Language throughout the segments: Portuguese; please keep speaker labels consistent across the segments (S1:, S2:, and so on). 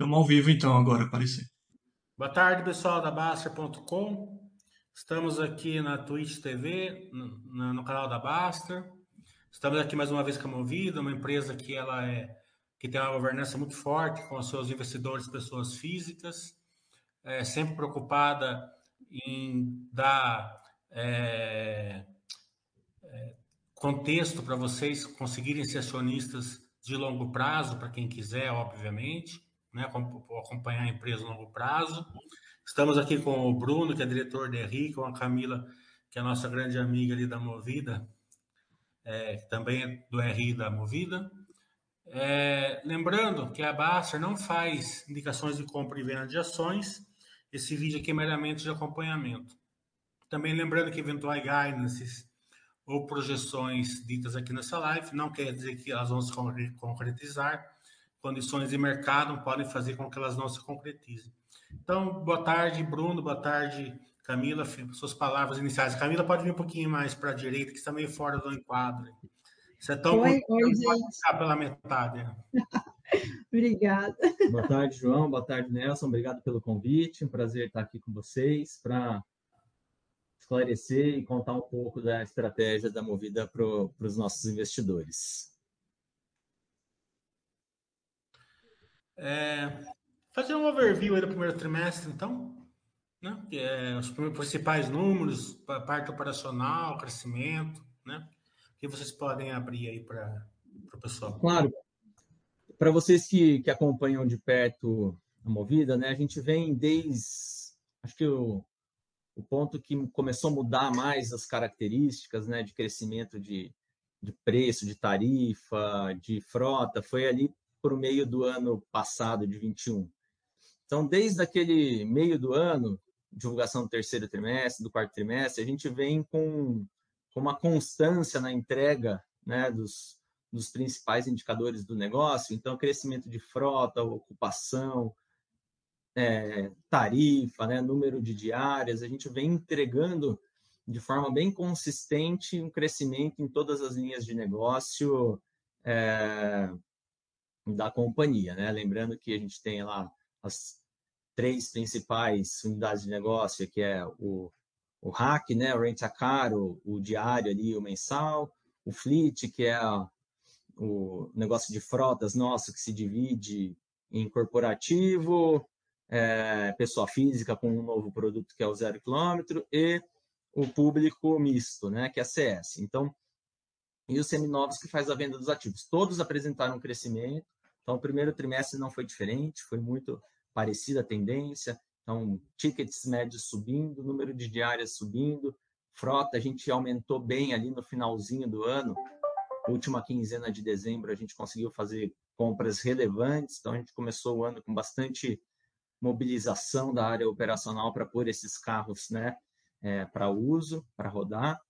S1: Estamos ao vivo então agora, aparecer.
S2: Boa tarde, pessoal da Baster.com. Estamos aqui na Twitch TV, no, no, canal da Baster. Estamos aqui mais uma vez com a Movida, uma empresa que ela é que tem uma governança muito forte com os seus investidores, pessoas físicas, é, sempre preocupada em dar é, é, contexto para vocês conseguirem ser acionistas de longo prazo, para quem quiser, obviamente né, acompanhar a empresa a longo prazo. Estamos aqui com o Bruno, que é diretor de RI, com a Camila, que é nossa grande amiga ali da Movida, é, também é do RI da Movida. É, lembrando que a Baster não faz indicações de compra e venda de ações, esse vídeo aqui é meramente de acompanhamento. Também lembrando que eventuais guidances ou projeções ditas aqui nessa live não quer dizer que elas vão se concretizar, condições de mercado podem fazer com que elas não se concretizem. Então, boa tarde, Bruno, boa tarde, Camila, suas palavras iniciais. Camila, pode vir um pouquinho mais para a direita, que está meio fora do enquadro. Você é tão
S3: oi, oi, gente. pode
S2: pela metade.
S3: Obrigada.
S4: Boa tarde, João. Boa tarde, Nelson. Obrigado pelo convite. Um prazer estar aqui com vocês para esclarecer e contar um pouco da estratégia da Movida para os nossos investidores.
S2: É, fazer um overview aí do primeiro trimestre, então, né? É os principais números, parte operacional, crescimento, né? Que vocês podem abrir aí para o pessoal.
S4: Claro. Para vocês que, que acompanham de perto a Movida, né? A gente vem desde, acho que o, o ponto que começou a mudar mais as características, né? De crescimento de, de preço, de tarifa, de frota, foi ali para o meio do ano passado, de 21. Então, desde aquele meio do ano, divulgação do terceiro trimestre, do quarto trimestre, a gente vem com, com uma constância na entrega né, dos, dos principais indicadores do negócio. Então, crescimento de frota, ocupação, é, tarifa, né, número de diárias, a gente vem entregando de forma bem consistente um crescimento em todas as linhas de negócio, é, da companhia, né? Lembrando que a gente tem lá as três principais unidades de negócio, que é o, o hack, né? O rent a car, o, o diário ali, o mensal, o fleet, que é o negócio de frotas nosso que se divide em corporativo, é, pessoa física com um novo produto que é o zero quilômetro e o público misto, né, que é a CS. Então, e os seminovos que faz a venda dos ativos. Todos apresentaram um crescimento, então o primeiro trimestre não foi diferente, foi muito parecida a tendência. Então, tickets médios subindo, número de diárias subindo, frota a gente aumentou bem ali no finalzinho do ano. Última quinzena de dezembro a gente conseguiu fazer compras relevantes, então a gente começou o ano com bastante mobilização da área operacional para pôr esses carros né, é, para uso, para rodar.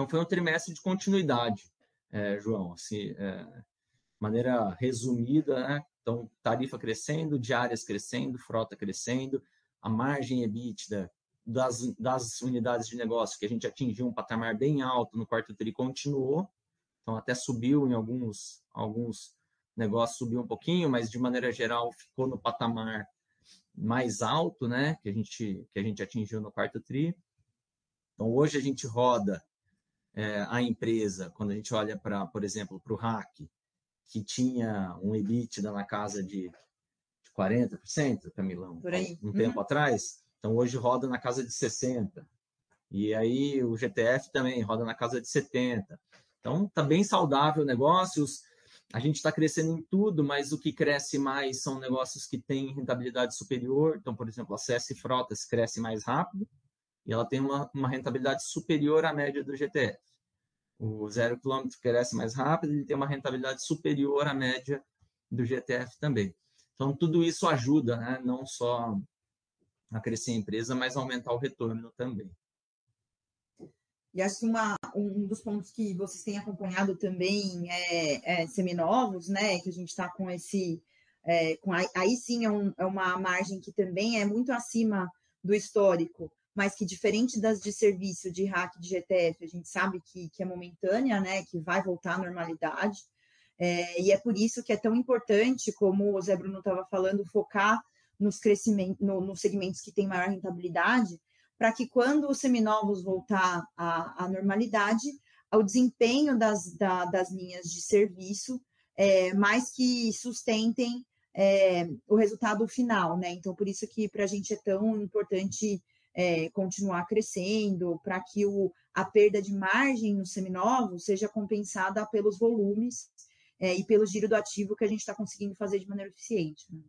S4: Então, foi um trimestre de continuidade, é, João, assim, é, maneira resumida, né? Então, tarifa crescendo, diárias crescendo, frota crescendo, a margem EBITDA das, das unidades de negócio, que a gente atingiu um patamar bem alto no quarto tri, continuou, então até subiu em alguns, alguns negócios, subiu um pouquinho, mas de maneira geral ficou no patamar mais alto, né, que a gente, que a gente atingiu no quarto tri. Então, hoje a gente roda é, a empresa, quando a gente olha para, por exemplo, para o hack, que tinha um EBITDA na casa de, de 40%, Camilão, um uhum. tempo atrás, então hoje roda na casa de 60%. E aí o GTF também roda na casa de 70%. Então está bem saudável o negócio, a gente está crescendo em tudo, mas o que cresce mais são negócios que têm rentabilidade superior. Então, por exemplo, a CS Frotas cresce mais rápido, e ela tem uma, uma rentabilidade superior à média do GTF. O zero quilômetro cresce mais rápido, ele tem uma rentabilidade superior à média do GTF também. Então, tudo isso ajuda, né? não só a crescer a empresa, mas aumentar o retorno também.
S3: E acho que uma, um dos pontos que vocês têm acompanhado também é, é seminovos, né? Que a gente está com esse. É, com, aí sim é, um, é uma margem que também é muito acima do histórico mas que diferente das de serviço de hack de GTF, a gente sabe que, que é momentânea, né, que vai voltar à normalidade. É, e é por isso que é tão importante, como o Zé Bruno estava falando, focar nos crescimentos, no, nos segmentos que têm maior rentabilidade, para que quando os seminovos voltar à, à normalidade, o desempenho das, da, das linhas de serviço é, mais que sustentem é, o resultado final, né? Então, por isso que para a gente é tão importante é, continuar crescendo, para que o, a perda de margem nos seminovos seja compensada pelos volumes é, e pelo giro do ativo que a gente está conseguindo fazer de maneira eficiente. Né?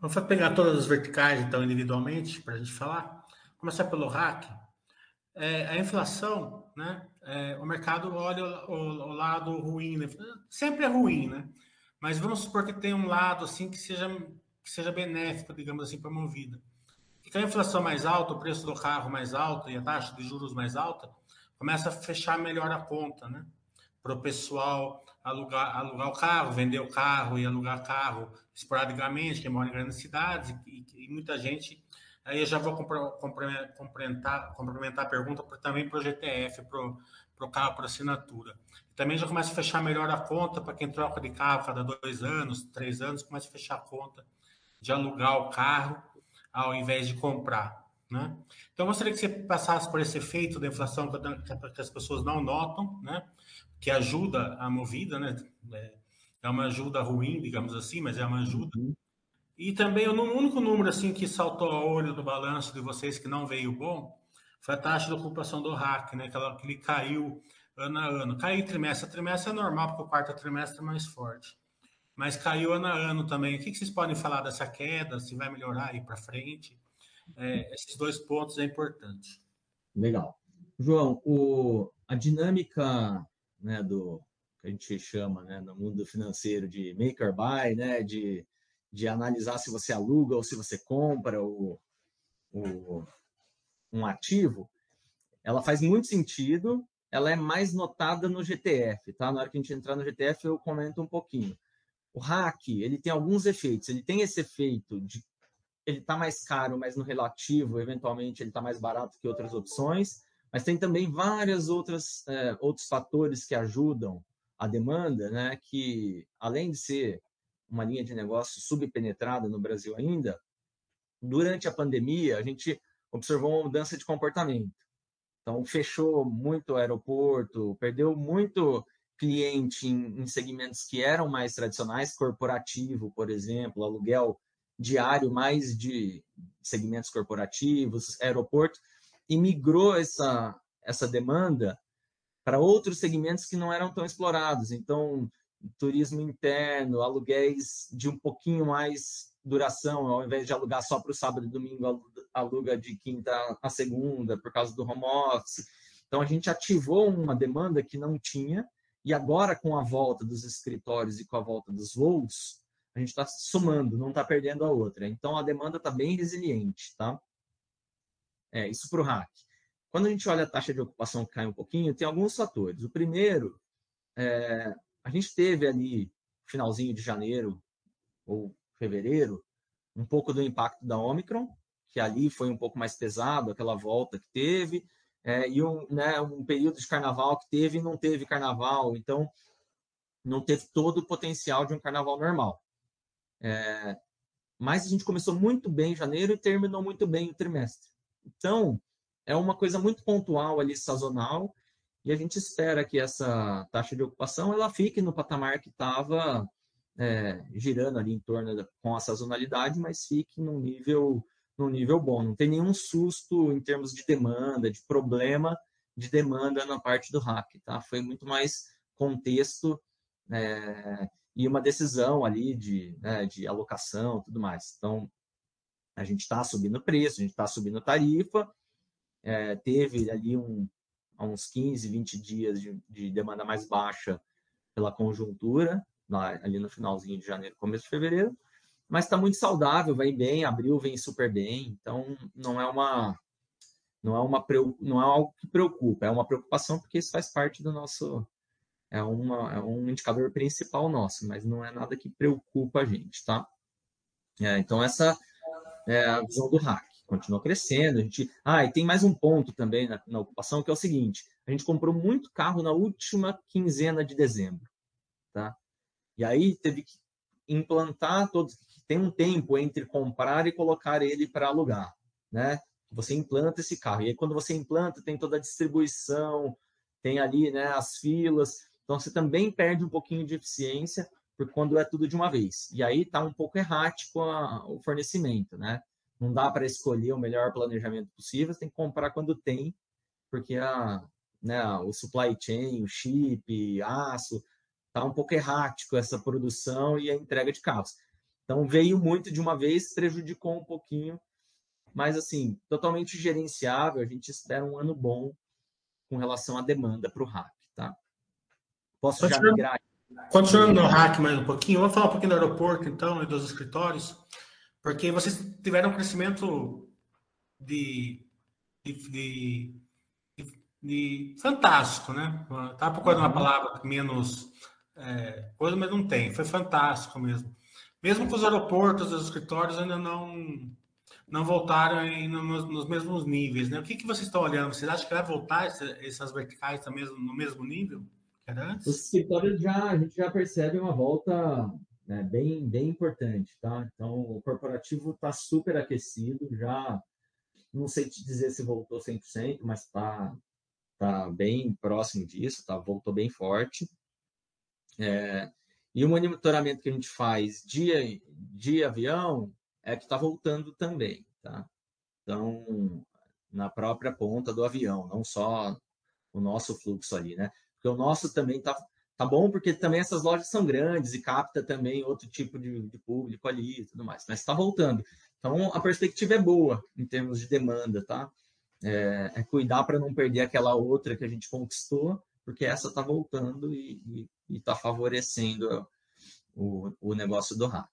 S2: Vamos pegar todas as verticais, então, individualmente, para a gente falar. Começar pelo hack. É, a inflação, né? O mercado olha o, o, lado ruim, né? sempre é ruim, né? Mas vamos supor que tem um lado assim que seja que seja benéfico, digamos assim, para a movida. Que a inflação mais alta, o preço do carro mais alto e a taxa de juros mais alta, começa a fechar melhor a conta, né? Para o pessoal alugar, alugar o carro, vender o carro e alugar carro esporadicamente, que mora em grandes cidades, e, e muita gente. Aí eu já vou complementar, complementar a pergunta também para o GTF, para o carro por assinatura. Também já começa a fechar melhor a conta para quem troca de carro cada dois anos, três anos, começa a fechar a conta de alugar o carro ao invés de comprar. Né? Então, eu gostaria que você passasse por esse efeito da inflação que as pessoas não notam, né? que ajuda a movida, né? É, é uma ajuda ruim, digamos assim, mas é uma ajuda. Uhum. E também o único número assim que saltou ao olho do balanço de vocês que não veio bom foi a taxa de ocupação do RAC, né? Que, ela, que ele caiu ano a ano. Cair trimestre a trimestre é normal, porque o quarto trimestre é mais forte. Mas caiu ano a ano também. O que, vocês podem falar dessa queda? Se vai melhorar aí para frente? É, esses dois pontos é importante.
S4: Legal. João, o, a dinâmica né, do que a gente chama né, no mundo financeiro de make or buy, né, de, de analisar se você aluga ou se você compra o, o, um ativo, ela faz muito sentido, ela é mais notada no GTF, tá? Na hora que a gente entrar no GTF eu comento um pouquinho. O hack, ele tem alguns efeitos, ele tem esse efeito de ele está mais caro, mas no relativo, eventualmente, ele está mais barato que outras opções. Mas tem também várias outras é, outros fatores que ajudam a demanda, né? Que além de ser uma linha de negócio subpenetrada no Brasil ainda, durante a pandemia a gente observou uma mudança de comportamento. Então fechou muito o aeroporto, perdeu muito cliente em, em segmentos que eram mais tradicionais, corporativo, por exemplo, aluguel diário mais de segmentos corporativos, aeroporto e migrou essa, essa demanda para outros segmentos que não eram tão explorados. Então, turismo interno, aluguéis de um pouquinho mais duração, ao invés de alugar só para o sábado e domingo, aluga de quinta a segunda por causa do home office. Então, a gente ativou uma demanda que não tinha, e agora, com a volta dos escritórios e com a volta dos voos, a gente está somando, não está perdendo a outra. Então, a demanda está bem resiliente, tá? É, isso para o hack. Quando a gente olha a taxa de ocupação que cai um pouquinho, tem alguns fatores. O primeiro, é, a gente teve ali, finalzinho de janeiro ou fevereiro, um pouco do impacto da Omicron, que ali foi um pouco mais pesado, aquela volta que teve, é, e um, né, um período de carnaval que teve e não teve carnaval, então não teve todo o potencial de um carnaval normal. É, mas a gente começou muito bem em janeiro e terminou muito bem o trimestre. Então, é uma coisa muito pontual ali, sazonal, e a gente espera que essa taxa de ocupação ela fique no patamar que estava é, girando ali em torno da, com a sazonalidade, mas fique num nível, num nível bom. Não tem nenhum susto em termos de demanda, de problema de demanda na parte do hack, tá? Foi muito mais contexto é, e uma decisão ali de, né, de alocação tudo mais. Então, a gente está subindo preço, a gente está subindo tarifa, é, teve ali um, uns 15, 20 dias de, de, demanda mais baixa pela conjuntura, lá, ali no finalzinho de janeiro, começo de fevereiro, mas está muito saudável, vai bem, abril vem super bem, então não é uma não é uma não é algo que preocupa, é uma preocupação porque isso faz parte do nosso é, uma, é um indicador principal nosso, mas não é nada que preocupa a gente, tá? É, então essa é, a visão do hack. Continua crescendo. A gente... Ah, e tem mais um ponto também na, na ocupação, que é o seguinte: a gente comprou muito carro na última quinzena de dezembro. tá? E aí teve que implantar todos, tem um tempo entre comprar e colocar ele para alugar, né? Você implanta esse carro. E aí quando você implanta, tem toda a distribuição, tem ali, né, as filas. Então você também perde um pouquinho de eficiência por quando é tudo de uma vez. E aí está um pouco errático a, o fornecimento, né? Não dá para escolher o melhor planejamento possível, você tem que comprar quando tem, porque a, né, o supply chain, o chip, aço, está um pouco errático essa produção e a entrega de carros. Então veio muito de uma vez, prejudicou um pouquinho, mas assim, totalmente gerenciável, a gente espera um ano bom com relação à demanda para o hack, tá?
S2: Posso já migrar? Continuando no hack mais um pouquinho, vamos falar um pouquinho do aeroporto, então, e dos escritórios, porque vocês tiveram um crescimento de, de, de, de fantástico, né? Estava procurando uma uhum. palavra menos é, coisa, mas não tem. Foi fantástico mesmo. Mesmo que os aeroportos, os escritórios ainda não não voltaram nos, nos, mesmos níveis, né? O que, que vocês estão olhando? Vocês acham que vai voltar essas verticais também no mesmo nível?
S4: Os escritórios já, a gente já percebe uma volta né, bem, bem importante, tá? Então, o corporativo está super aquecido, já não sei te dizer se voltou 100%, mas está tá bem próximo disso, tá? voltou bem forte. É, e o monitoramento que a gente faz de, de avião é que está voltando também, tá? Então, na própria ponta do avião, não só o nosso fluxo ali, né? Porque o nosso também tá, tá bom, porque também essas lojas são grandes e capta também outro tipo de, de público ali e tudo mais. Mas está voltando. Então, a perspectiva é boa em termos de demanda, tá? É, é cuidar para não perder aquela outra que a gente conquistou, porque essa está voltando e está favorecendo o, o negócio do hack.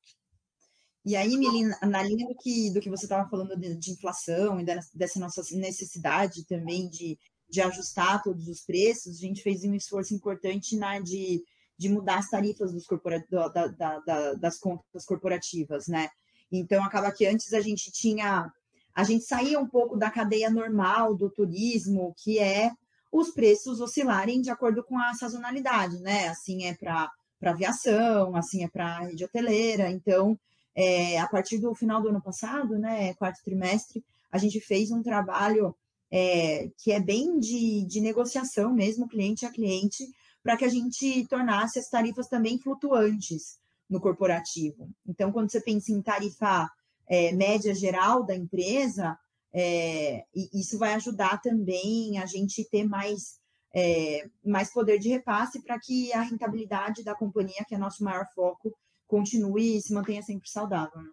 S3: E aí, Melina, na linha do que, do que você estava falando de, de, inflação e dessa nossa necessidade também de de ajustar todos os preços, a gente fez um esforço importante na de, de mudar as tarifas dos corpora, da, da, da, das contas corporativas, né? Então acaba que antes a gente tinha a gente saía um pouco da cadeia normal do turismo, que é os preços oscilarem de acordo com a sazonalidade, né? Assim é para aviação, assim é para rede hoteleira. Então, é, a partir do final do ano passado, né, quarto trimestre, a gente fez um trabalho é, que é bem de, de negociação mesmo, cliente a cliente, para que a gente tornasse as tarifas também flutuantes no corporativo. Então, quando você pensa em tarifa é, média geral da empresa, é, isso vai ajudar também a gente ter mais, é, mais poder de repasse para que a rentabilidade da companhia, que é nosso maior foco, continue e se mantenha sempre saudável. Né?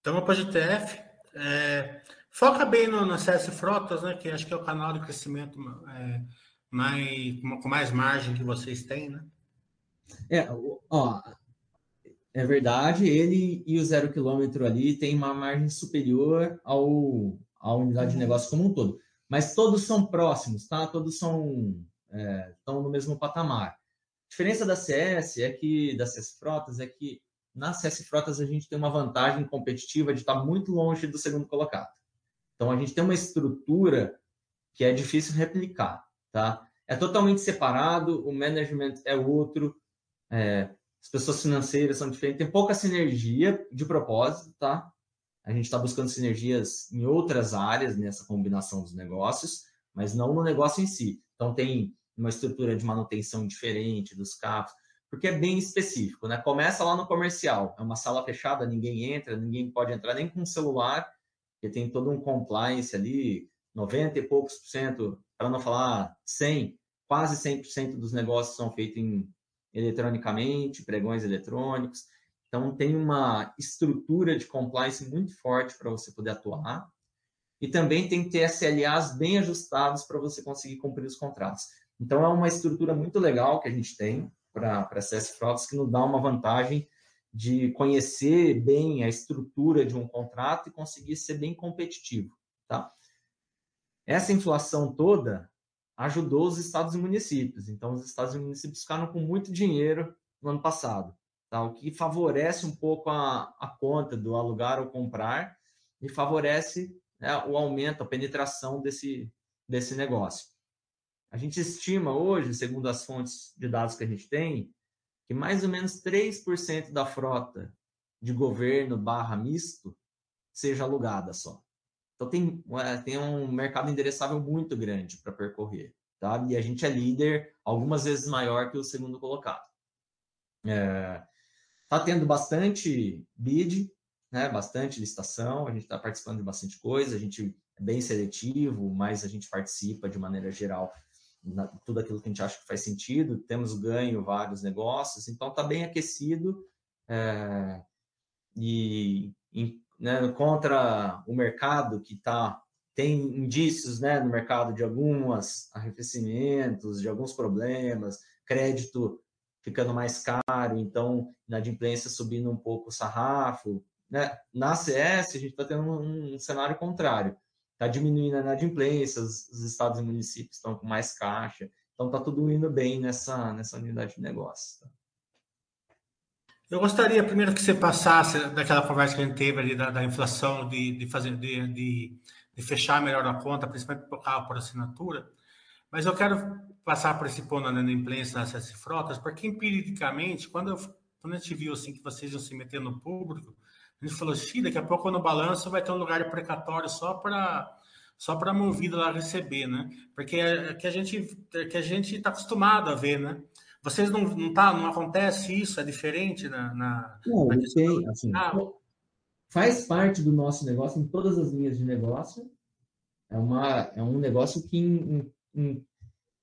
S2: Então, a PGTF, é, Foca bem no, no CS Frotas, né? Que acho que é o canal de crescimento é, mais, com mais margem que vocês têm, né?
S4: É, ó, é verdade, ele e o zero quilômetro ali tem uma margem superior ao, à unidade de negócio como um todo. Mas todos são próximos, tá? Todos são é, estão no mesmo patamar. A diferença da CS é que da CS Frotas é que na CS Frotas a gente tem uma vantagem competitiva de estar muito longe do segundo colocado. Então a gente tem uma estrutura que é difícil replicar, tá? É totalmente separado, o management é outro, é, as pessoas financeiras são diferentes, tem pouca sinergia de propósito, tá? A gente está buscando sinergias em outras áreas nessa combinação dos negócios, mas não no negócio em si. Então tem uma estrutura de manutenção diferente dos carros, porque é bem específico, né? Começa lá no comercial, é uma sala fechada, ninguém entra, ninguém pode entrar nem com celular, porque tem todo um compliance ali, 90 e poucos por cento, para não falar 100, quase 100% dos negócios são feitos em, eletronicamente, pregões eletrônicos. Então, tem uma estrutura de compliance muito forte para você poder atuar. E também tem que ter SLAs bem ajustados para você conseguir cumprir os contratos. Então, é uma estrutura muito legal que a gente tem para CS Frotas, que nos dá uma vantagem de conhecer bem a estrutura de um contrato e conseguir ser bem competitivo, tá? Essa inflação toda ajudou os estados e municípios. Então, os estados e municípios ficaram com muito dinheiro no ano passado, tá? O que favorece um pouco a, a conta do alugar ou comprar e favorece né, o aumento, a penetração desse, desse negócio. A gente estima hoje, segundo as fontes de dados que a gente tem, que mais ou menos 3% da frota de governo barra misto seja alugada só. Então tem, é, tem um mercado endereçável muito grande para percorrer. Tá? E a gente é líder algumas vezes maior que o segundo colocado. É, tá tendo bastante bid, né? bastante licitação, a gente está participando de bastante coisa, a gente é bem seletivo, mas a gente participa de maneira geral na, tudo aquilo que a gente acha que faz sentido, temos ganho vários negócios, então está bem aquecido é, e em, né, contra o mercado que está tem indícios né, no mercado de alguns arrefecimentos, de alguns problemas, crédito ficando mais caro, então inadimplência subindo um pouco o sarrafo. Né? Na CS, a gente está tendo um, um cenário contrário está diminuindo a inadimplência, os, os estados e municípios estão com mais caixa, então está tudo indo bem nessa, nessa unidade de negócio. Tá?
S2: Eu gostaria primeiro que você passasse daquela conversa que a gente teve ali da, da inflação, de, de fazer, de, de, de, fechar melhor a conta, principalmente por, ah, por assinatura, mas eu quero passar por esse ponto na inadimplência nas Frotas, porque empiricamente, quando, eu, quando a gente viu assim, que vocês iam se meter no público, a gente falou, Xi, daqui a pouco no balanço vai ter um lugar precatório só para só para a movida lá receber, né? Porque é que a gente que a gente está acostumado a ver, né? Vocês não não tá, não acontece isso, é diferente na, na,
S4: não, na tem, assim, ah, faz parte do nosso negócio em todas as linhas de negócio. É uma é um negócio que in, in,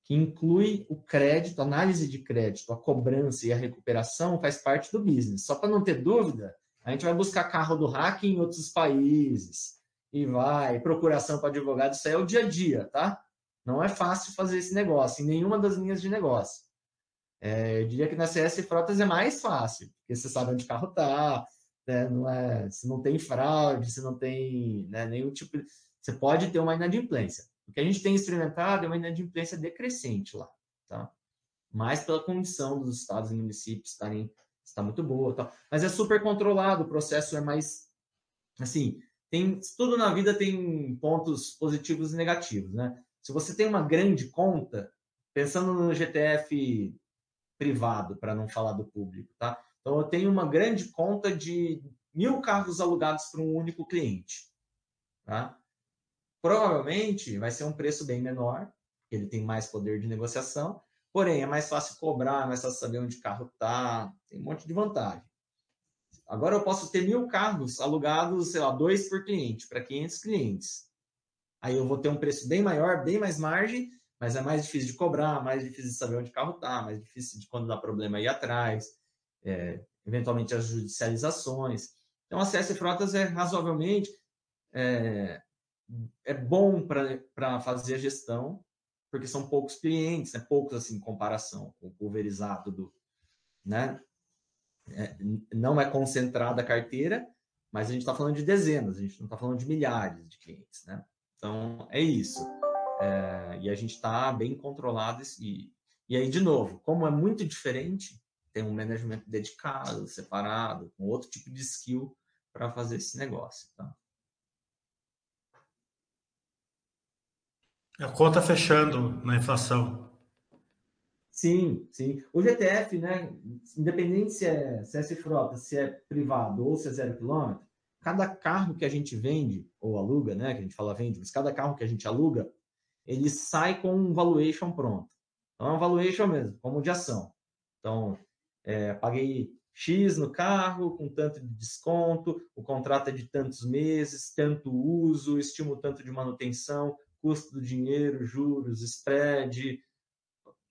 S4: que inclui o crédito, análise de crédito, a cobrança e a recuperação faz parte do business. Só para não ter dúvida, a gente vai buscar carro do hack em outros países e vai, procuração para advogado, isso aí é o dia a dia, tá? Não é fácil fazer esse negócio em nenhuma das linhas de negócio. É, eu diria que na CS Frotas é mais fácil, porque você sabe onde o carro está, né? não é, se não tem fraude, se não tem né, nenhum tipo. Você pode ter uma inadimplência. O que a gente tem experimentado é uma inadimplência decrescente lá, tá? Mais pela condição dos estados e municípios estarem está muito boa, mas é super controlado, o processo é mais assim, tem tudo na vida tem pontos positivos e negativos, né? Se você tem uma grande conta, pensando no GTF privado, para não falar do público, tá? Então eu tenho uma grande conta de mil carros alugados para um único cliente, tá? Provavelmente vai ser um preço bem menor, ele tem mais poder de negociação, Porém, é mais fácil cobrar, é mais fácil saber onde o carro está, tem um monte de vantagem. Agora eu posso ter mil carros alugados, sei lá, dois por cliente, para 500 clientes. Aí eu vou ter um preço bem maior, bem mais margem, mas é mais difícil de cobrar, mais difícil de saber onde o carro está, mais difícil de quando dá problema ir atrás, é, eventualmente as judicializações. Então, a CS Frotas é razoavelmente é, é bom para fazer a gestão, porque são poucos clientes, né? poucos assim em comparação com o pulverizado do, né? É, não é concentrada a carteira, mas a gente está falando de dezenas, a gente não está falando de milhares de clientes, né? Então é isso. É, e a gente está bem controlado e, e aí de novo, como é muito diferente, tem um management dedicado, separado, com outro tipo de skill para fazer esse negócio, tá?
S2: A conta fechando na inflação.
S4: Sim, sim. O GTF, né, independente se é, se é frota, se é privado ou se é zero quilômetro, cada carro que a gente vende ou aluga, né, que a gente fala vende, mas cada carro que a gente aluga, ele sai com um valuation pronto. Então é um valuation mesmo, como de ação. Então, é, paguei X no carro, com tanto de desconto, o contrato é de tantos meses, tanto uso, estimo tanto de manutenção, custo do dinheiro, juros, spread,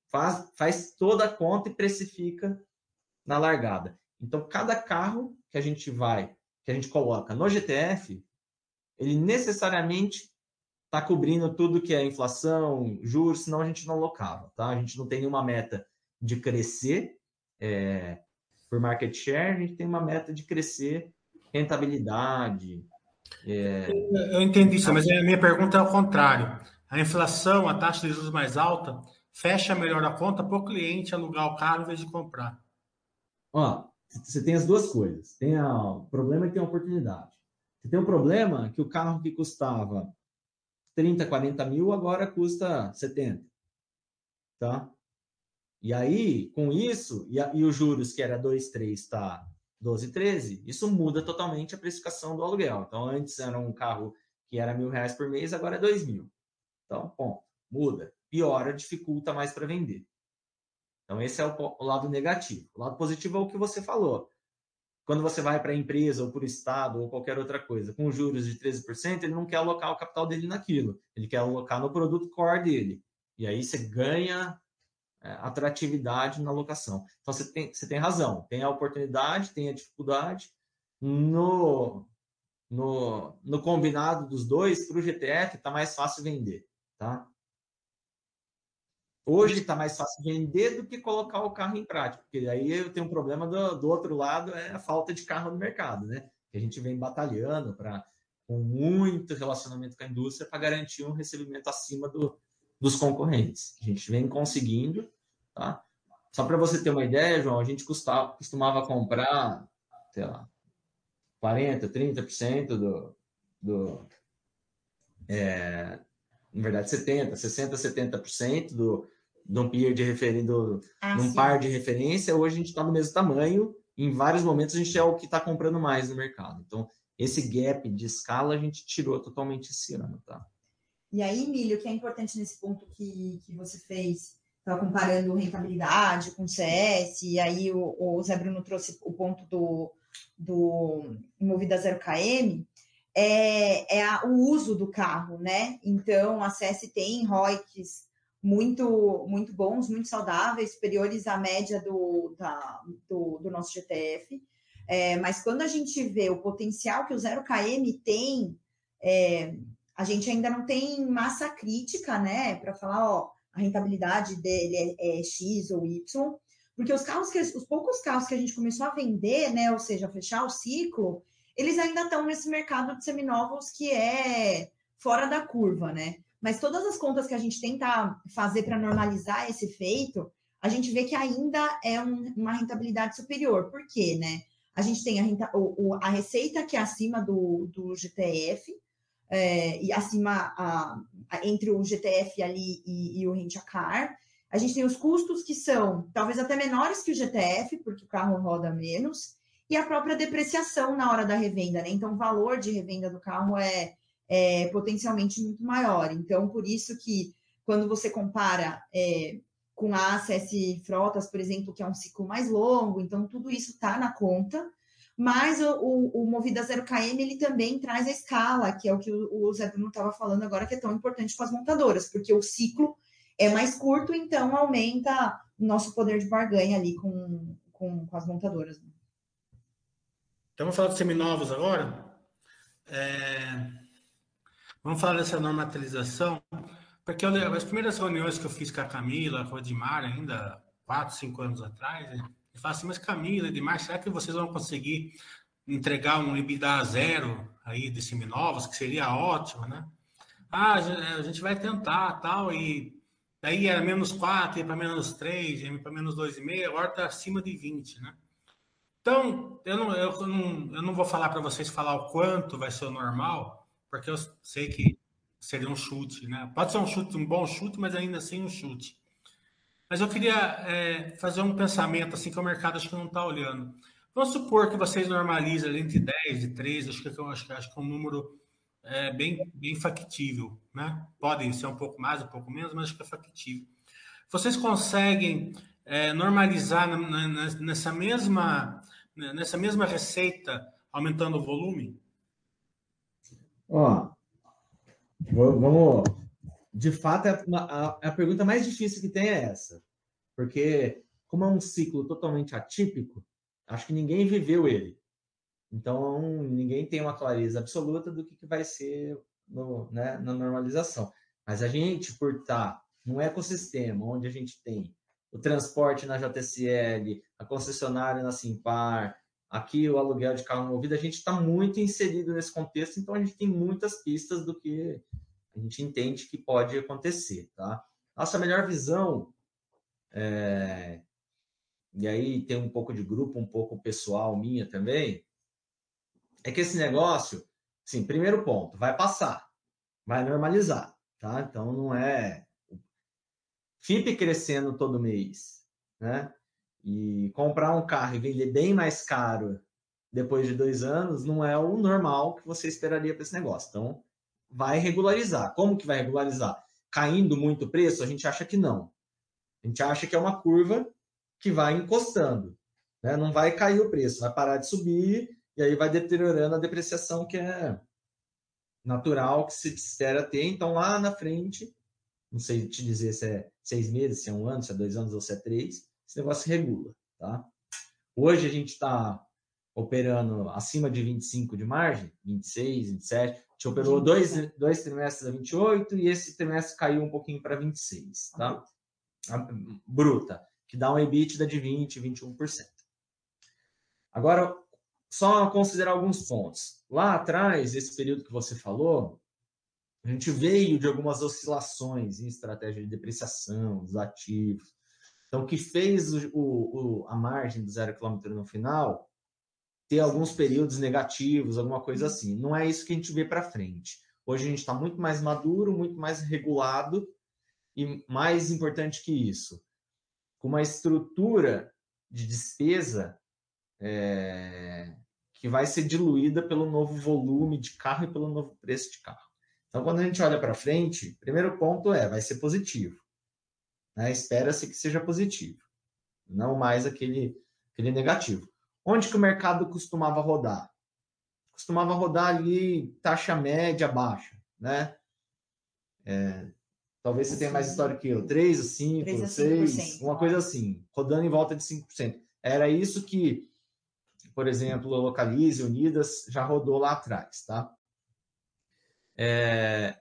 S4: faz, faz toda a conta e precifica na largada. Então, cada carro que a gente vai, que a gente coloca no GTF, ele necessariamente está cobrindo tudo que é inflação, juros, senão a gente não locava, tá? A gente não tem nenhuma meta de crescer é, por market share, a gente tem uma meta de crescer rentabilidade,
S2: é... Eu entendi isso, mas a minha pergunta é ao contrário. A inflação, a taxa de juros mais alta, fecha melhor a conta para o cliente alugar o carro em vez de comprar.
S4: Ó, você tem as duas coisas. Tem o problema e tem a oportunidade. Você tem um problema que o carro que custava 30, 40 mil agora custa 70. tá? E aí, com isso, e, a, e os juros que era 2,3 está 12, 13, isso muda totalmente a precificação do aluguel. Então, antes era um carro que era mil reais por mês, agora é dois mil. Então, bom, muda. Piora, dificulta mais para vender. Então, esse é o, o, lado negativo. O lado positivo é o que você falou. Quando você vai para a empresa ou o Estado ou qualquer outra coisa, com juros de 13%, ele não quer alocar o capital dele naquilo. Ele quer alocar no produto core dele. E aí você ganha é, atratividade na locação. Então você tem, você tem razão, tem a oportunidade, tem a dificuldade. No, no, no combinado dos dois, para o GTF, está mais fácil vender. Tá? Hoje está mais fácil vender do que colocar o carro em prática, porque aí eu tenho um problema do, do outro lado, é a falta de carro no mercado, né? Que a gente vem batalhando para com muito relacionamento com a indústria para garantir um recebimento acima do, dos concorrentes. A gente vem conseguindo, tá? Só para você ter uma ideia, João, a gente custava, costumava comprar, sei lá, 40%, 30% do, do é, na verdade, 70%, 60%, 70% do, de um peer de referência, do, ah, de um par de referência, hoje a gente está no mesmo tamanho, em vários momentos a gente é o que está comprando mais no mercado. Então, esse gap de escala a gente tirou totalmente esse ano, tá?
S3: E aí, Milho, o que é importante nesse ponto que, que você fez, estava comparando rentabilidade com CS, e aí o, o Zé Bruno trouxe o ponto do, do Movida 0KM, é, é a, o uso do carro, né? Então, a CS tem ROICs muito, muito bons, muito saudáveis, superiores à média do, da, do, do nosso GTF. É, mas quando a gente vê o potencial que o 0KM tem, é, a gente ainda não tem massa crítica, né, para falar, ó, a rentabilidade dele é, é, X ou Y, porque os carros que os poucos carros que a gente começou a vender, né, ou seja, fechar o ciclo, eles ainda estão nesse mercado de seminovos que é fora da curva, né? Mas todas as contas que a gente tenta fazer para normalizar esse efeito, a gente vê que ainda é um, uma rentabilidade superior. Por quê, né? A gente tem a, renta, o, a receita que é acima do, do GTF, é, e acima a, a, entre o GTF ali e, e o rent a car. A gente tem os custos que são talvez até menores que o GTF, porque o carro roda menos, e a própria depreciação na hora da revenda, né? Então, o valor de revenda do carro é, é potencialmente muito maior. Então, por isso que quando você compara é, com a ACS Frotas, por exemplo, que é um ciclo mais longo, então tudo isso está na conta. Mas o, o, o, Movida 0KM ele também traz a escala, que é o que o, o Zé Bruno estava falando agora, que é tão importante para as montadoras, porque o ciclo é mais curto, então aumenta o nosso poder de barganha ali com, com, com as montadoras. Né?
S2: Então vamos falar dos seminovos agora. É... Vamos falar dessa normalização, porque eu, as primeiras reuniões que eu fiz com a Camila, com a Edmar, ainda quatro, cinco anos atrás, eu falo assim, mas Camila, Edmar, será que vocês vão conseguir entregar um EBITDA zero aí de seminovos, que seria ótimo, né? Ah, a gente vai tentar, tal, e daí era menos 4, ia para menos 3, ia para menos 2,5, agora está acima de 20, né? Então, eu não, eu não, eu não vou falar para vocês falar o quanto vai ser o normal, porque eu sei que seria um chute, né? Pode ser um chute, um bom chute, mas ainda assim um chute. Mas eu queria é, fazer um pensamento assim que o mercado acho que não está olhando. Vamos supor que vocês normalizam entre 10 e 13, acho que, eu acho, acho que é um número é, bem, bem factível. Né? Podem ser um pouco mais, um pouco menos, mas acho que é factível. Vocês conseguem é, normalizar na, na, nessa, mesma, nessa mesma receita, aumentando o volume?
S4: Ó, vamos de fato, é a, a, pergunta mais difícil que tem é essa. Porque, como é um ciclo totalmente atípico, acho que ninguém viveu ele. Então, ninguém tem uma clareza absoluta do que, que vai ser no, né, na normalização. Mas a gente, por estar num ecossistema onde a gente tem o transporte na JCL, a concessionária na Simpar, aqui o aluguel de carro movido, a gente está muito inserido nesse contexto, então a gente tem muitas pistas do que a gente entende que pode acontecer, tá? Nossa melhor visão, é... e aí tem um pouco de grupo, um pouco pessoal minha também, é que esse negócio, sim, primeiro ponto, vai passar, vai normalizar, tá? Então não é FIP crescendo todo mês, né? E comprar um carro e vender bem mais caro depois de dois anos não é o normal que você esperaria para esse negócio. Então, vai regularizar. Como que vai regularizar? Caindo muito o preço? A gente acha que não. A gente acha que é uma curva que vai encostando. Né? Não vai cair o preço, vai parar de subir e aí vai deteriorando a depreciação que é natural que se espera ter. Então, lá na frente, não sei te dizer se é seis meses, se é um ano, se é dois anos ou se é três, esse negócio regula. Tá? Hoje a gente está operando acima de 25 de margem, 26, 27. A gente operou dois, dois trimestres a 28 e esse trimestre caiu um pouquinho para 26, tá? A, bruta, que dá um EBITDA de 20, 21%. Agora, só considerar alguns pontos. Lá atrás, esse período que você falou, a gente veio de algumas oscilações em estratégia de depreciação dos ativos. Então, o que fez o, o, a margem do zero quilômetro no final ter alguns períodos negativos, alguma coisa assim. Não é isso que a gente vê para frente. Hoje a gente está muito mais maduro, muito mais regulado e mais importante que isso, com uma estrutura de despesa é, que vai ser diluída pelo novo volume de carro e pelo novo preço de carro. Então, quando a gente olha para frente, primeiro ponto é, vai ser positivo. Né? Espera-se que seja positivo, não mais aquele, aquele negativo. Onde que o mercado costumava rodar? Costumava rodar ali taxa média baixa, né? É, talvez você tenha mais história que eu, 3 a 5, 3 a 6, uma coisa assim, rodando em volta de 5%. Era isso que, por exemplo, a Localize, Unidas, já rodou lá atrás, tá? É,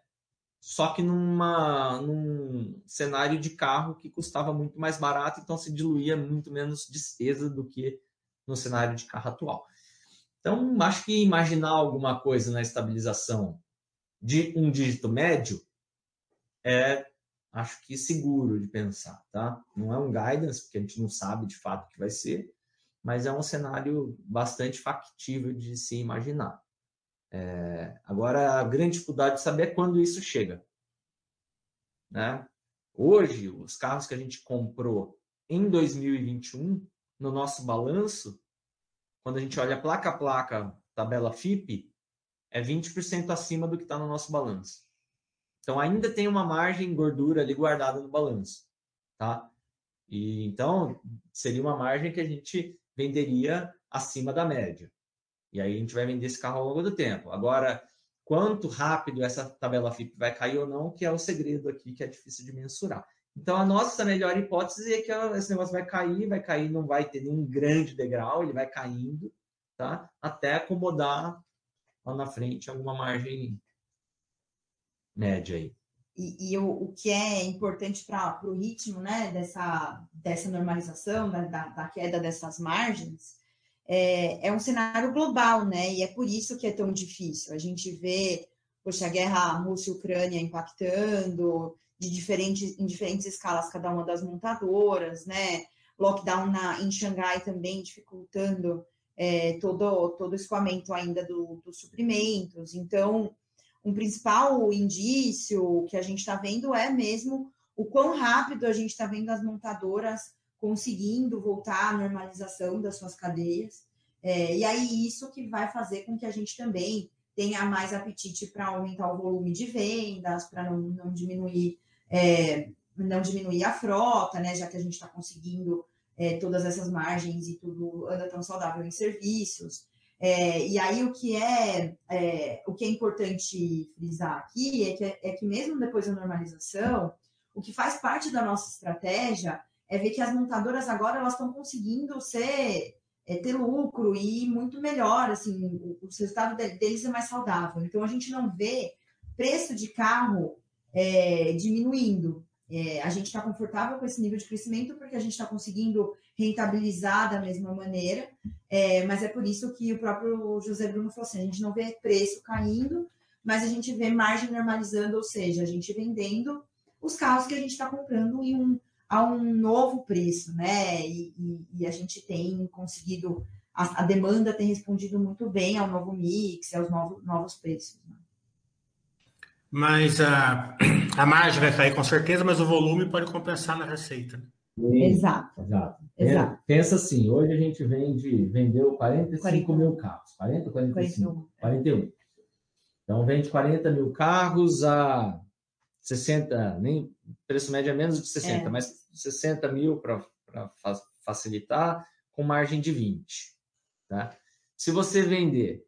S4: só que numa, num cenário de carro que custava muito mais barato, então se diluía muito menos despesa do que no cenário de carro atual. Então, acho que imaginar alguma coisa na estabilização de um dígito médio é, acho que seguro de pensar, tá? Não é um guidance, porque a gente não sabe de fato o que vai ser, mas é um cenário bastante factível de se imaginar. É, agora, a grande dificuldade de saber é quando isso chega. Né? Hoje, os carros que a gente comprou em 2021 no nosso balanço, quando a gente olha placa a placa, tabela FIP, é 20% acima do que está no nosso balanço. Então ainda tem uma margem gordura ali guardada no balanço, tá? E então seria uma margem que a gente venderia acima da média. E aí a gente vai vender esse carro ao longo do tempo. Agora, quanto rápido essa tabela FIP vai cair ou não, que é o segredo aqui que é difícil de mensurar. Então, a nossa melhor hipótese é que esse negócio vai cair, vai cair, não vai ter nenhum grande degrau, ele vai caindo, tá? Até acomodar lá na frente alguma margem média aí.
S3: E, e o, o, que é importante para o ritmo né, dessa, dessa normalização, da, da, da queda dessas margens, é, é, um cenário global, né? E é por isso que é tão difícil. A gente vê, poxa, a guerra Rússia-Ucrânia impactando, de diferentes, em diferentes escalas cada uma das montadoras, né? Lockdown na, em Xangai também dificultando é, todo, todo o escoamento ainda do, dos suprimentos. Então, um principal indício que a gente está vendo é mesmo o quão rápido a gente está vendo as montadoras conseguindo voltar à normalização das suas cadeias. É, e aí, isso que vai fazer com que a gente também tenha mais apetite para aumentar o volume de vendas, para não, não diminuir é, não diminuir a frota, né, já que a gente está conseguindo é, todas essas margens e tudo anda tão saudável em serviços. É, e aí o que é, é, o que é importante frisar aqui é que, é que mesmo depois da normalização, o que faz parte da nossa estratégia é ver que as montadoras agora elas estão conseguindo ser é, ter lucro e muito melhor, assim, o, o resultado deles é mais saudável. Então a gente não vê preço de carro é, diminuindo. É, a gente está confortável com esse nível de crescimento porque a gente está conseguindo rentabilizar da mesma maneira, é, mas é por isso que o próprio José Bruno falou assim: a gente não vê preço caindo, mas a gente vê margem normalizando, ou seja, a gente vendendo os carros que a gente está comprando em um, a um novo preço, né? E, e, e a gente tem conseguido, a, a, demanda tem respondido muito bem ao novo mix, aos novos, novos preços. Né?
S2: Mas a, A margem vai cair com certeza, mas o volume pode compensar na receita.
S3: Exato.
S4: Exato.
S3: Exato.
S4: Pensa assim, hoje a gente vende, vendeu 45
S3: 40.
S4: mil carros. 40 ou 45?
S3: 41.
S4: 41. Então vende 40 mil carros a 60, nem preço médio é menos de 60,
S3: É.
S4: mas 60 mil para facilitar, com margem de 20. Tá? Se você vender,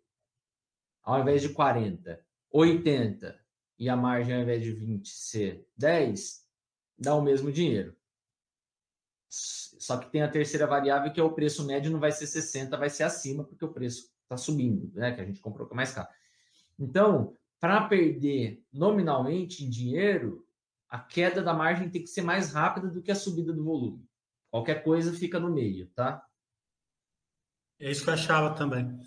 S4: ao invés de 40, 80 e a margem ao invés de 20 ser 10, dá o mesmo dinheiro. Só que tem a terceira variável, que é o preço médio não vai ser 60, vai ser acima, porque o preço está subindo, né? Que a gente comprou com mais caro. Então, para perder nominalmente em dinheiro, a queda da margem tem que ser mais rápida do que a subida do volume. Qualquer coisa fica no meio, tá?
S2: É isso que eu achava também.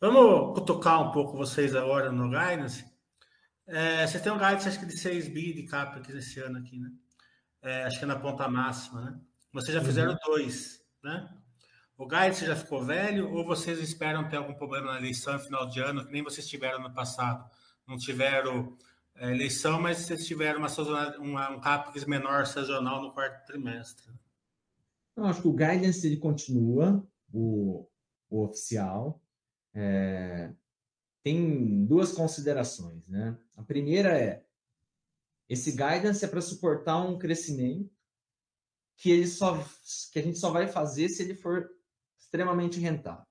S2: Vamos cutucar um pouco vocês agora no guidance. É, vocês têm um guidance, acho que de 6 bi de CAPEX esse ano aqui, né? É, acho que é na ponta máxima, né? Vocês já fizeram dois, né? O guidance já ficou velho ou vocês esperam ter algum problema na eleição no final de ano, que nem vocês tiveram no passado? Não tiveram é, eleição, mas vocês tiveram uma, uma, um CAPEX menor sazonal no quarto trimestre.
S4: Eu acho que o guidance ele continua, o, o oficial. É, tem duas considerações, né? A primeira é esse guidance é para suportar um crescimento que ele só que a gente só vai fazer se ele for extremamente rentável,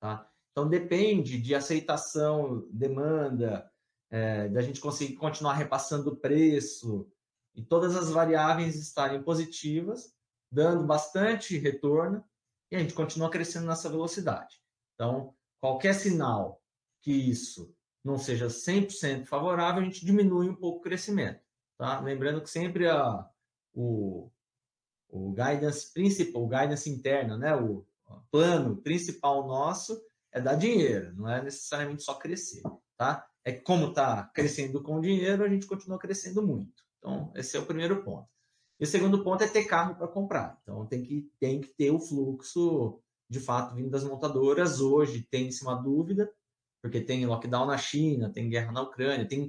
S4: tá? Então depende de aceitação, demanda, é, da gente conseguir continuar repassando o preço e todas as variáveis estarem positivas dando bastante retorno e a gente continua crescendo nessa velocidade. Então, qualquer sinal que isso não seja 100% favorável, a gente diminui um pouco o crescimento. Tá? Lembrando que sempre a, o, o guidance principal, o guidance interno, né? o plano principal nosso é dar dinheiro, não é necessariamente só crescer. Tá? É como está crescendo com dinheiro, a gente continua crescendo muito. Então, esse é o primeiro ponto. E o segundo ponto é ter carro para comprar. Então tem que, tem que ter o fluxo de fato vindo das montadoras. Hoje tem-se uma dúvida, porque tem lockdown na China, tem guerra na Ucrânia, tem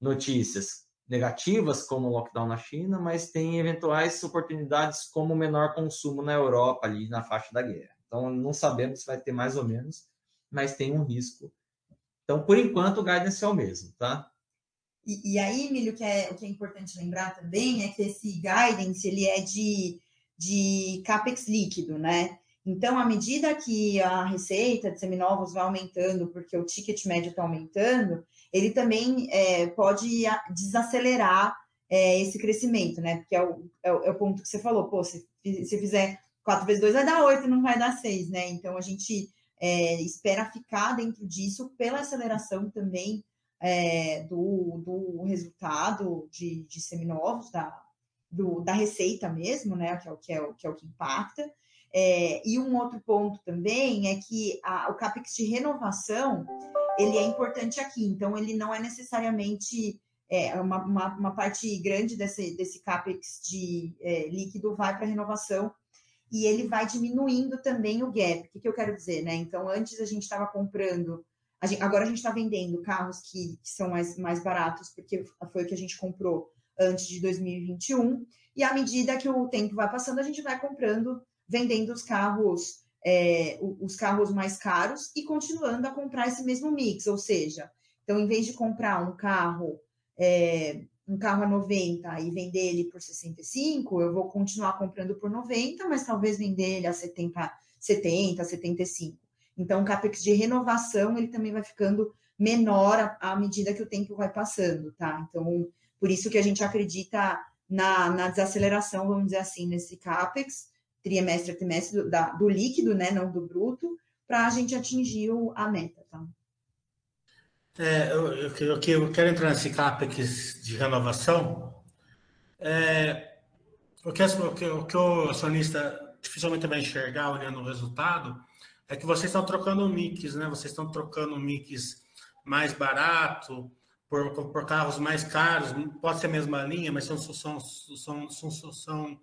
S4: notícias negativas como o lockdown na China, mas tem eventuais oportunidades como menor consumo na Europa, ali na faixa da guerra. Então não sabemos se vai ter mais ou menos, mas tem um risco. Então, por enquanto, o guidance é o mesmo, tá?
S3: E, e aí, Emílio, que é, o que é importante lembrar também é que esse guidance ele é de, de CAPEX líquido, né? Então, à medida que a receita de seminovos vai aumentando, porque o ticket médio está aumentando, ele também é, pode desacelerar é, esse crescimento, né? Porque é o, é, o, é o ponto que você falou, pô, se, se fizer 4 vezes 2 vai dar 8, não vai dar 6, né? Então, a gente é, espera ficar dentro disso pela aceleração também é, do, do resultado de, de seminovos, da, do, da receita mesmo, né? Que é o que, é o, que, é o que impacta. É, e um outro ponto também é que a, o CAPEX de renovação ele é importante aqui, então ele não é necessariamente é, uma, uma, uma parte grande desse, desse CAPEX de é, líquido vai para renovação e ele vai diminuindo também o gap. O que, que eu quero dizer, né? Então, antes a gente estava comprando a gente- agora a gente está vendendo carros que, que são mais, mais baratos, porque foi o que a gente comprou antes de 2021, e à medida que o tempo vai passando, a gente vai comprando, vendendo os carros, é, os carros mais caros e continuando a comprar esse mesmo mix, ou seja, então em vez de comprar um carro, é, um carro a 90 e vender ele por 65, eu vou continuar comprando por 90, mas talvez vender ele a 70, 70, 75. Então, o CAPEX de renovação, ele também vai ficando menor à, medida que o tempo vai passando, tá? Então, por isso que a gente acredita na, na desaceleração, vamos dizer assim, nesse CAPEX, trimestre a trimestre, do, da- do líquido, né, não do bruto, para a gente atingir o- a meta, tá?
S2: É, eu, eu, eu, que- eu quero entrar nesse CAPEX de renovação. É, o, que, o, que, o que o acionista dificilmente vai enxergar olhando o resultado é que vocês estão trocando mix, né? Vocês estão trocando mix mais barato por, por carros mais caros. Pode ser a mesma linha, mas são, são, são, são, são,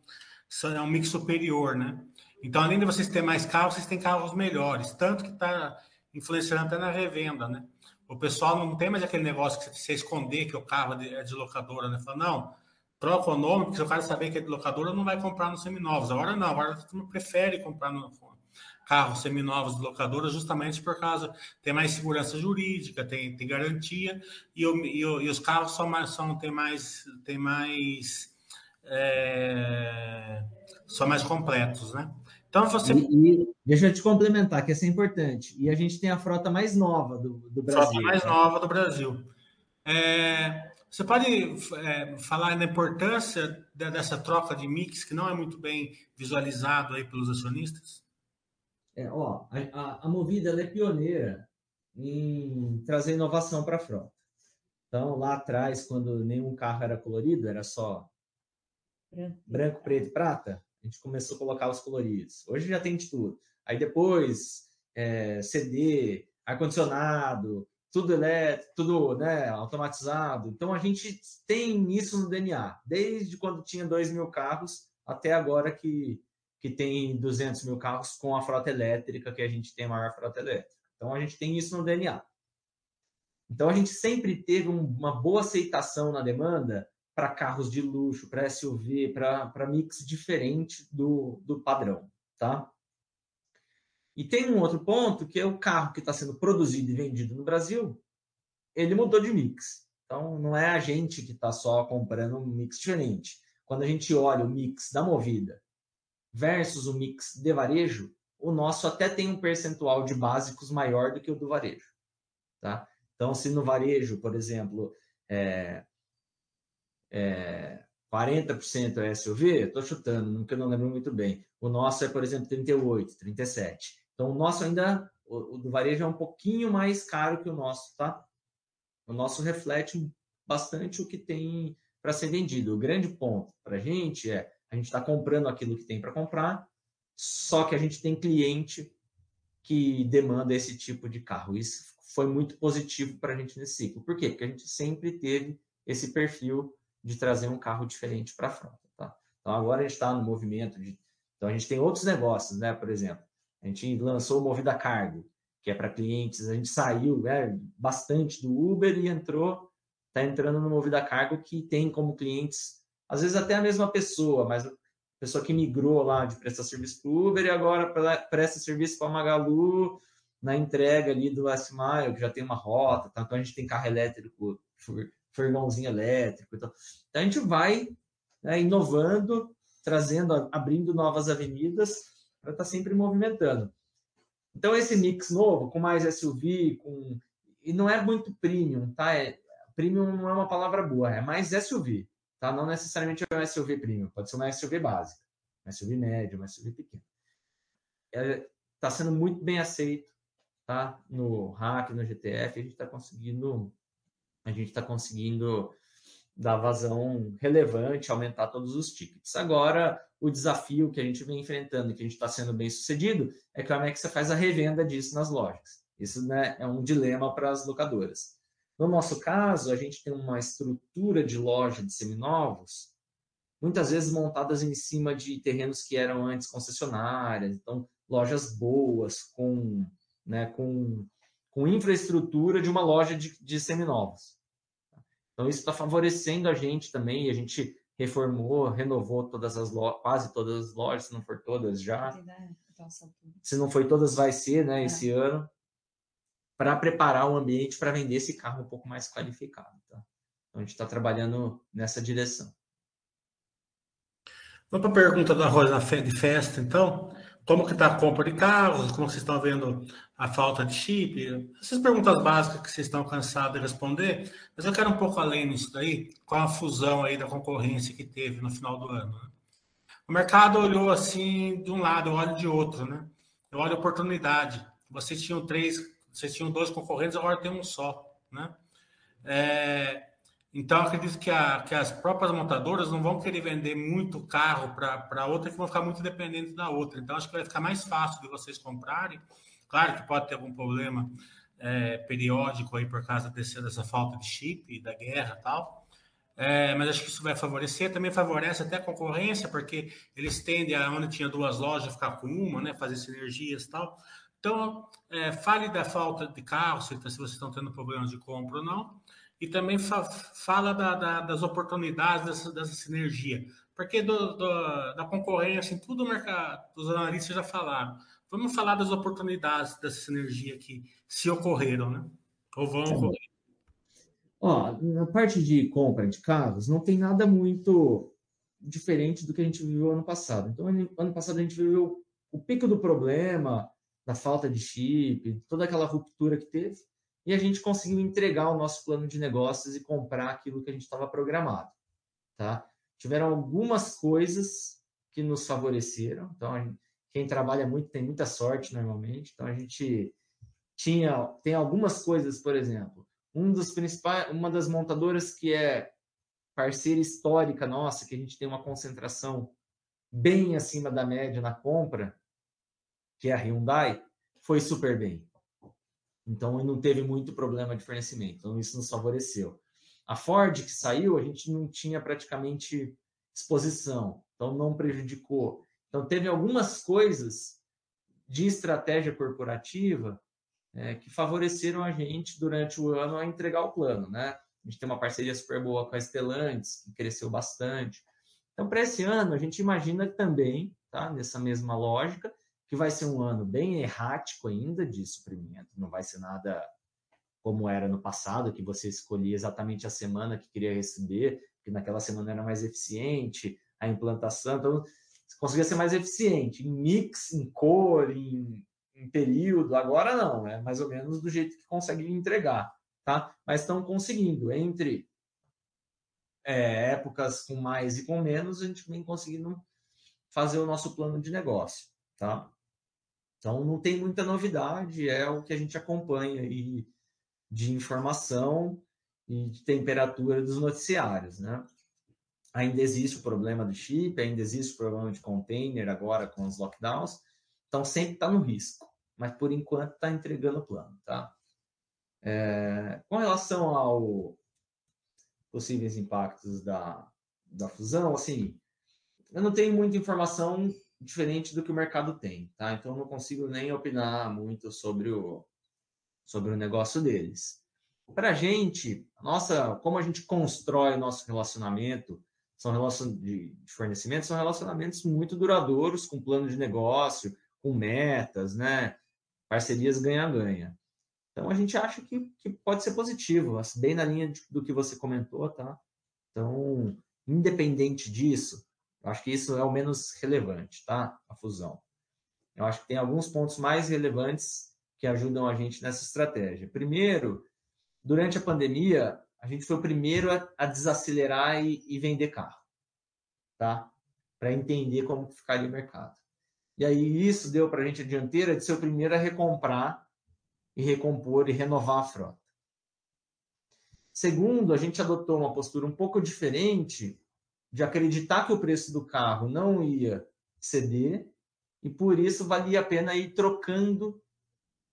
S2: são, é um mix superior, né? Então, além de vocês terem mais carros, vocês têm carros melhores. Tanto que está influenciando até na revenda, né? O pessoal não tem mais aquele negócio que você esconder que o carro é de locadora, né? Fala, não, troca o nome, porque se o cara saber que é de locadora, não vai comprar nos seminovos. Agora não, agora a prefere comprar no carros seminovos de locadora justamente por causa tem mais segurança jurídica, tem, tem garantia e, o, e, o, e os carros são mais são tem mais tem mais é, são mais completos, né?
S4: Então você e, e, deixa eu te complementar que essa é importante e a gente tem a frota mais nova do, do Brasil.
S2: Frota mais né? nova do Brasil. É, você pode é, falar na importância dessa troca de mix que não é muito bem visualizado aí pelos acionistas?
S4: É, ó, a, a Movida é pioneira em trazer inovação para a frota. Então, lá atrás, quando nenhum carro era colorido, era só branco, branco preto e prata, a gente começou a colocar os coloridos. Hoje já tem de tudo. Aí depois, é, CD, ar-condicionado, tudo elétrico, tudo né, automatizado. Então a gente tem isso no DNA, desde quando tinha 2 mil carros até agora que, que tem 200 mil carros com a frota elétrica, que a gente tem a maior frota elétrica. Então a gente tem isso no DNA. Então a gente sempre teve uma boa aceitação na demanda para carros de luxo, para SUV, para mix diferente do, do padrão, tá? E tem um outro ponto que é o carro que está sendo produzido e vendido no Brasil, ele mudou de mix. Então, não é a gente que está só comprando um mix diferente. Quando a gente olha o mix da Movida versus o mix de varejo, o nosso até tem um percentual de básicos maior do que o do varejo. Tá? Então, se no varejo, por exemplo, é, é 40% é SUV, estou chutando, eu não lembro muito bem. O nosso é, por exemplo, 38, 37. Então, o nosso ainda, o, o do varejo é um pouquinho mais caro que o nosso, tá? O nosso reflete bastante o que tem para ser vendido. O grande ponto para a gente é a gente está comprando aquilo que tem para comprar, só que a gente tem cliente que demanda esse tipo de carro. Isso foi muito positivo para a gente nesse ciclo. Por quê? Porque a gente sempre teve esse perfil de trazer um carro diferente para a frota. Tá? Então agora a gente está no movimento de. Então a gente tem outros negócios, né? Por exemplo, a gente lançou o Movida Cargo, que é para clientes. A gente saiu né, bastante do Uber e entrou, está entrando no Movida Cargo, que tem como clientes, às vezes até a mesma pessoa, mas a pessoa que migrou lá de prestar serviço para o Uber e agora presta serviço para a Magalu na entrega ali do Last Mile, que já tem uma rota, tá? então a gente tem carro elétrico, furgãozinho elétrico. Então, então a gente vai né, inovando, trazendo, abrindo novas avenidas para estar tá sempre movimentando. Então, esse mix novo, com mais SUV, com... e não é muito premium, tá? É... Premium não é uma palavra boa, é mais SUV, tá? Não necessariamente é um SUV premium, pode ser uma SUV básica, SUV médio, uma SUV pequena. Está é... Tá sendo muito bem aceito, tá? No Hack, no GTF, a gente está conseguindo, a gente está conseguindo dar vazão relevante, aumentar todos os tickets. Agora, o desafio que a gente vem enfrentando, que a gente está sendo bem sucedido, é como é que você faz a revenda disso nas lojas. Isso né, é um dilema para as locadoras. No nosso caso, a gente tem uma estrutura de loja de seminovos, muitas vezes montadas em cima de terrenos que eram antes concessionárias, então lojas boas, com, né, com, com infraestrutura de uma loja de, de seminovos. Então, isso está favorecendo a gente também, a gente reformou, renovou todas as lojas, quase todas as lojas, se não for todas já. Se não foi todas, vai ser, né, é. esse ano, para preparar o ambiente para vender esse carro um pouco mais qualificado. Tá? Então, a gente está trabalhando nessa direção.
S2: Vamos para a pergunta da Rosa de Festa, então. Como que está a compra de carros? Como vocês estão vendo a falta de chip? Essas perguntas básicas que vocês estão cansados de responder, mas eu quero um pouco além disso daí, com a fusão aí da concorrência que teve no final do ano. Né? O mercado olhou assim de um lado, eu olho de outro, né? Eu olho a oportunidade. Vocês tinham três, vocês tinham dois concorrentes, agora tem um só, né? É, então, acredito que, a, que, as próprias montadoras não vão querer vender muito carro para outra, que vão ficar muito dependentes da outra. Então, acho que vai ficar mais fácil de vocês comprarem. Claro que pode ter algum problema é, periódico aí por causa desse, dessa falta de chip, da guerra e tal. É, mas acho que isso vai favorecer. Também favorece até a concorrência, porque eles tendem, a onde tinha duas lojas, ficar com uma, né, fazer sinergias e tal. Então, é, fale da falta de carro, se, se vocês estão tendo problemas de compra ou não, e também fa fala da, da, das oportunidades dessa, dessa sinergia. Porque do, do, da concorrência, em tudo o mercado, os analistas já falaram. Vamos falar das oportunidades dessa sinergia que se ocorreram, né? Ou vão ocorrer.
S4: Ó, na parte de compra de carros, não tem nada muito diferente do que a gente viveu ano passado. Então, ano passado a gente viveu o pico do problema, da falta de chip, toda aquela ruptura que teve, e a gente conseguiu entregar o nosso plano de negócios e comprar aquilo que a gente estava programado, tá? Tiveram algumas coisas que nos favoreceram, então quem trabalha muito tem muita sorte normalmente, então a gente tinha tem algumas coisas, por exemplo, um dos principais, uma das montadoras que é parceira histórica nossa, que a gente tem uma concentração bem acima da média na compra, que é a Hyundai, foi super bem. Então, não teve muito problema de fornecimento. Então, isso nos favoreceu. A Ford, que saiu, a gente não tinha praticamente exposição. Então, não prejudicou. Então, teve algumas coisas de estratégia corporativa é, que favoreceram a gente durante o ano a entregar o plano, né? A gente tem uma parceria super boa com a Stellantis, que cresceu bastante. Então, para esse ano, a gente imagina também, tá? nessa mesma lógica, que vai ser um ano bem errático ainda de suprimento, não vai ser nada como era no passado, que você escolhia exatamente a semana que queria receber, que naquela semana era mais eficiente, a implantação, então você conseguia ser mais eficiente em mix, em cor, em, em período, agora não, é mais ou menos do jeito que consegue entregar, tá? Mas estão conseguindo, entre é, épocas com mais e com menos, a gente vem conseguindo fazer o nosso plano de negócio, tá? Então, não tem muita novidade, é o que a gente acompanha aí de informação e de temperatura dos noticiários, né? Ainda existe o problema do chip, ainda existe o problema de container agora com os lockdowns, então sempre está no risco, mas por enquanto está entregando o plano, tá? É, com relação ao possíveis impactos da, da fusão, assim, eu não tenho muita informação diferente do que o mercado tem, tá? Então não consigo nem opinar muito sobre o, sobre o negócio deles. Para a gente, nossa, como a gente constrói o nosso relacionamento, são relacion, de, de fornecimento, são relacionamentos muito duradouros, com plano de negócio, com metas, né? Parcerias ganha-ganha. Então a gente acha que, que pode ser positivo, bem na linha de, do que você comentou, tá? Então, independente disso, eu acho que isso é o menos relevante, tá? A fusão. Eu acho que tem alguns pontos mais relevantes que ajudam a gente nessa estratégia. Primeiro, durante a pandemia, a gente foi o primeiro a, a desacelerar e, e, vender carro, tá? Para entender como ficaria o mercado. E aí isso deu para a gente a dianteira de ser o primeiro a recomprar e recompor e renovar a frota. Segundo, a gente adotou uma postura um pouco diferente de acreditar que o preço do carro não ia ceder e por isso valia a pena ir trocando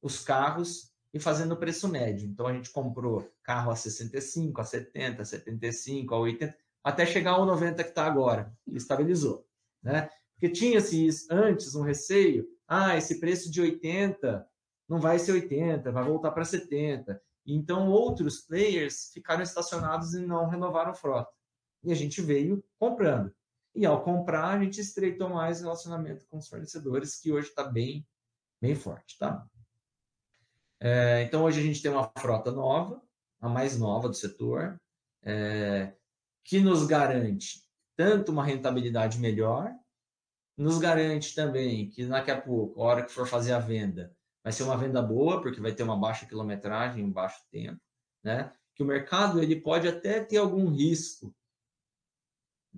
S4: os carros e fazendo o preço médio. Então a gente comprou carro a 65, a 70, a 75, a 80, até chegar ao 90 que está agora, e estabilizou, né? Porque tinha-se antes um receio, ah, esse preço de 80 não vai ser 80, vai voltar para 70. Então outros players ficaram estacionados e não renovaram frota e a gente veio comprando. E ao comprar, a gente estreitou mais o relacionamento com os fornecedores, que hoje está bem, bem forte, tá? É, então, hoje a gente tem uma frota nova, a mais nova do setor, é, que nos garante tanto uma rentabilidade melhor, nos garante também que daqui a pouco, a hora que for fazer a venda, vai ser uma venda boa, porque vai ter uma baixa quilometragem, um baixo tempo, né? Que o mercado ele pode até ter algum risco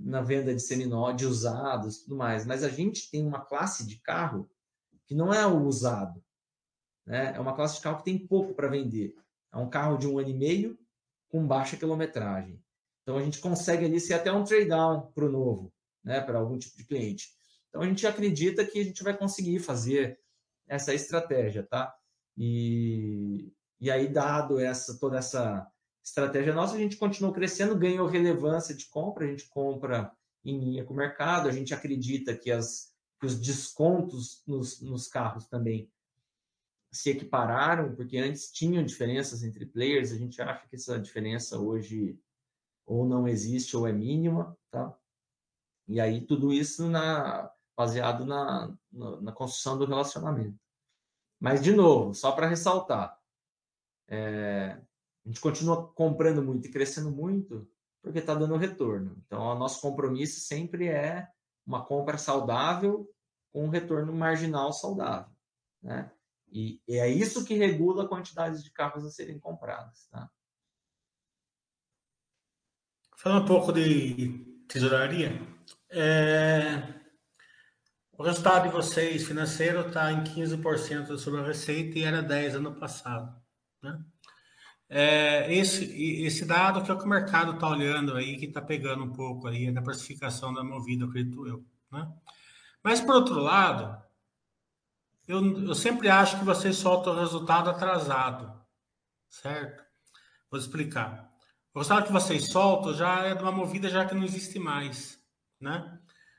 S4: na venda de seminó, de usados, tudo mais. Mas a gente tem uma classe de carro que não é o usado, né? É uma classe de carro que tem pouco para vender. É um carro de um ano e meio com baixa quilometragem. Então a gente consegue ali ser até um trade down para o novo, né? Para algum tipo de cliente. Então a gente acredita que a gente vai conseguir fazer essa estratégia, tá? E, e aí dado essa toda essa estratégia nossa, a gente continuou crescendo, ganhou relevância de compra, a gente compra em linha com o mercado, a gente acredita que, as, que os descontos nos, nos carros também se equipararam, porque antes tinham diferenças entre players, a gente acha que essa diferença hoje ou não existe ou é mínima, tá? E aí tudo isso na, baseado na, na, na construção do relacionamento. Mas, de novo, só para ressaltar, é, a gente continua comprando muito e crescendo muito porque está dando retorno. Então, o nosso compromisso sempre é uma compra saudável com um retorno marginal saudável. Né? E, e é isso que regula a quantidade de carros a serem comprados. Tá?
S2: Um pouco de tesouraria, é... o resultado de vocês financeiro está em 15% sobre a receita e era 10% ano passado. Né? É, esse, esse dado que é o que o mercado está olhando aí, que está pegando um pouco aí da precificação da movida, acredito eu. Né? Mas, por outro lado, eu, eu sempre acho que vocês soltam o resultado atrasado, certo? Vou explicar. O resultado que vocês soltam já é de uma movida já que não existe mais, né?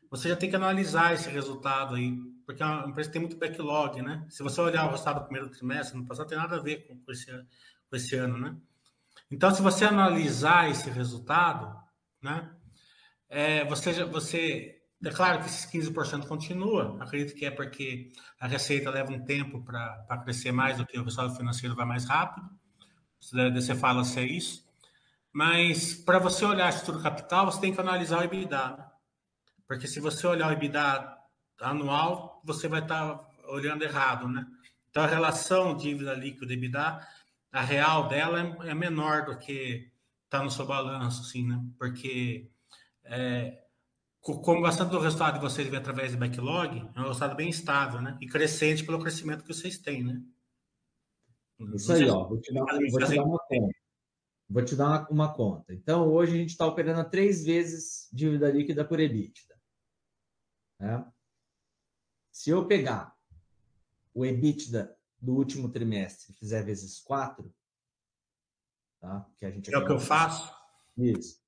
S2: Você já tem que analisar esse resultado aí, porque a empresa tem muito backlog, né? Se você olhar o resultado do primeiro trimestre, no passado, tem nada a ver com esse, esse ano, né? Então, se você analisar esse resultado, né? É, você, você é claro que esses 15% continua, acredito que é porque a receita leva um tempo para crescer mais do que o resultado financeiro vai mais rápido. Você fala se é isso. Mas para você olhar a estrutura capital, você tem que analisar o EBITDA. Né? Porque se você olhar o EBITDA anual, você vai estar tá olhando errado, né? Então a relação dívida líquida EBITDA, a real dela é, é menor do que está no seu balanço, assim, né? Porque é, como bastante do resultado de vocês vem através de backlog, é um resultado bem estável, né? E crescente pelo crescimento que vocês têm, né?
S4: Isso aí, ó. Vou te dar, vou te dar uma conta. Vou te dar uma conta. Então, hoje a gente está operando a três vezes dívida líquida por EBITDA. Né? Se eu pegar o EBITDA do último trimestre fizer vezes quatro, tá?
S2: Que a gente é o que eu faço.
S4: Isso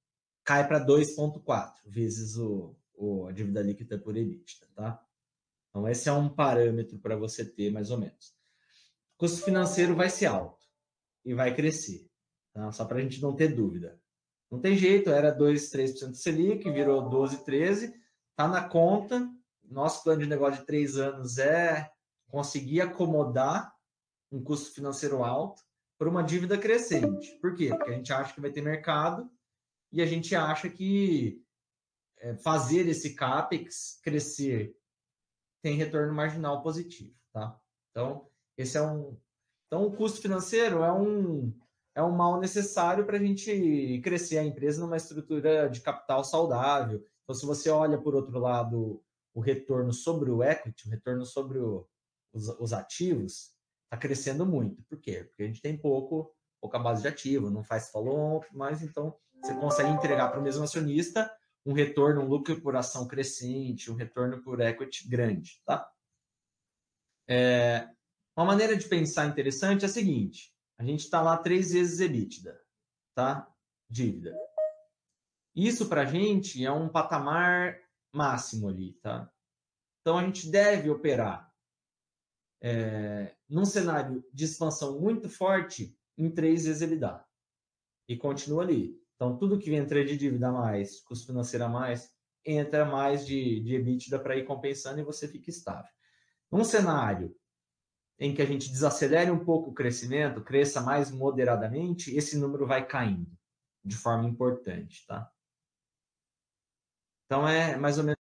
S4: cai para 2,4 vezes o, o, a dívida líquida por EBITDA, tá? Então, esse é um parâmetro para você ter, mais ou menos. O custo financeiro vai ser alto e vai crescer, tá? Só para a gente não ter dúvida. Não tem jeito, era 2, 3% Selic, virou 12, 13, tá na conta. Nosso plano de negócio de três anos é conseguir acomodar um custo financeiro alto para uma dívida crescente. Por quê? Porque a gente acha que vai ter mercado e a gente acha que é, fazer esse CAPEX crescer tem retorno marginal positivo, tá? Então, esse é um... Então, o custo financeiro é um, é um mal necessário para a gente crescer a empresa numa estrutura de capital saudável. Então, se você olha, por outro lado, o retorno sobre o equity, o retorno sobre o, os, os ativos, está crescendo muito. Por quê? Porque a gente tem pouco, pouca base de ativo, não faz follow-on, mas então você consegue entregar para o mesmo acionista um retorno, um lucro por ação crescente, um retorno por equity grande, tá? É, uma maneira de pensar interessante é a seguinte: a gente está lá três vezes EBITDA, tá? Dívida. Isso para a gente é um patamar máximo ali, tá? Então a gente deve operar é, num cenário de expansão muito forte em três vezes EBITDA e continua ali. Então, tudo que entra de dívida a mais, custo financeiro a mais, entra mais de, de EBITDA para ir compensando e você fica estável. Num cenário em que a gente desacelere um pouco o crescimento, cresça mais moderadamente, esse número vai caindo de forma importante, tá? Então, é mais ou menos